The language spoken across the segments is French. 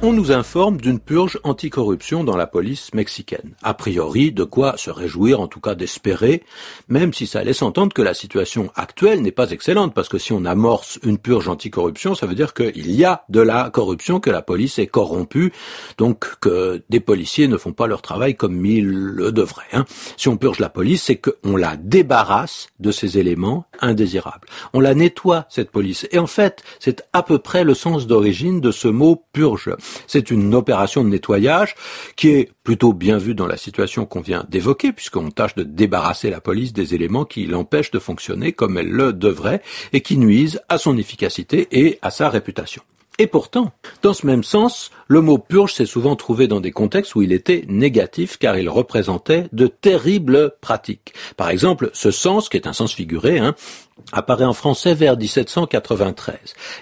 On nous informe d'une purge anticorruption dans la police mexicaine. A priori, de quoi se réjouir, en tout cas d'espérer, même si ça laisse entendre que la situation actuelle n'est pas excellente, parce que si on amorce une purge anticorruption, ça veut dire qu'il y a de la corruption, que la police est corrompue, donc que des policiers ne font pas leur travail comme ils le devraient. Hein. Si on purge la police, c'est qu'on la débarrasse de ces éléments indésirables. On la nettoie, cette police. Et en fait, c'est à peu près le sens d'origine de ce mot purge. C'est une opération de nettoyage qui est plutôt bien vue dans la situation qu'on vient d'évoquer, puisqu'on tâche de débarrasser la police des éléments qui l'empêchent de fonctionner comme elle le devrait et qui nuisent à son efficacité et à sa réputation. Et pourtant, dans ce même sens, le mot purge s'est souvent trouvé dans des contextes où il était négatif car il représentait de terribles pratiques. Par exemple, ce sens, qui est un sens figuré, hein, apparaît en français vers 1793.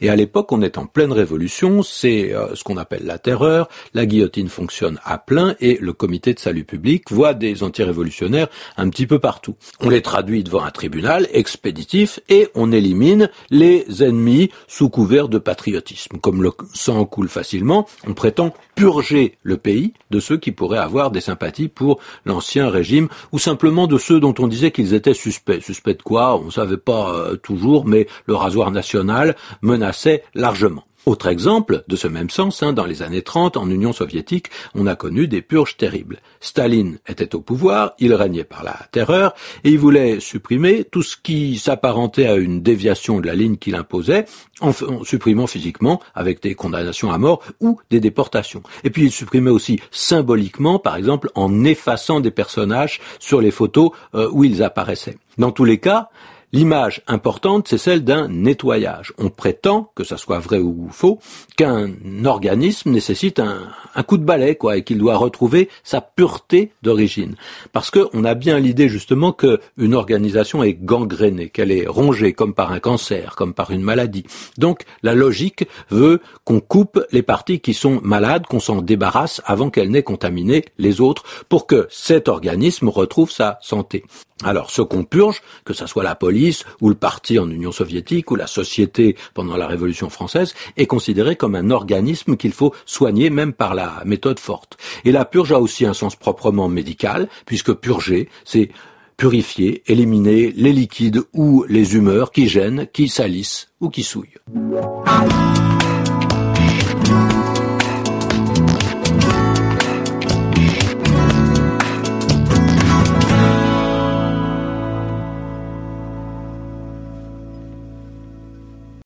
Et à l'époque, on est en pleine révolution, c'est euh, ce qu'on appelle la terreur, la guillotine fonctionne à plein et le comité de salut public voit des antirévolutionnaires un petit peu partout. On les traduit devant un tribunal expéditif et on élimine les ennemis sous couvert de patriotisme. Comme le sang coule facilement, on prétend purger le pays de ceux qui pourraient avoir des sympathies pour l'ancien régime ou simplement de ceux dont on disait qu'ils étaient suspects. Suspects de quoi? On savait pas euh, toujours, mais le rasoir national menaçait largement. Autre exemple de ce même sens, hein, dans les années 30, en Union soviétique, on a connu des purges terribles. Staline était au pouvoir, il régnait par la terreur, et il voulait supprimer tout ce qui s'apparentait à une déviation de la ligne qu'il imposait, en, supprimant physiquement avec des condamnations à mort ou des déportations. Et puis il supprimait aussi symboliquement, par exemple, en effaçant des personnages sur les photos euh, où ils apparaissaient. Dans tous les cas, L'image importante, c'est celle d'un nettoyage. On prétend, que ça soit vrai ou faux, qu'un organisme nécessite un, coup de balai, quoi, et qu'il doit retrouver sa pureté d'origine. Parce qu'on a bien l'idée justement qu'une organisation est gangrénée, qu'elle est rongée comme par un cancer, comme par une maladie. Donc la logique veut qu'on coupe les parties qui sont malades, qu'on s'en débarrasse avant qu'elles n'aient contaminé les autres, pour que cet organisme retrouve sa santé. Alors, ce qu'on purge, que ce soit la police ou le parti en Union soviétique ou la société pendant la Révolution française, est considéré comme un organisme qu'il faut soigner même par la méthode forte. Et la purge a aussi un sens proprement médical, puisque purger, c'est purifier, éliminer les liquides ou les humeurs qui gênent, qui salissent ou qui souillent.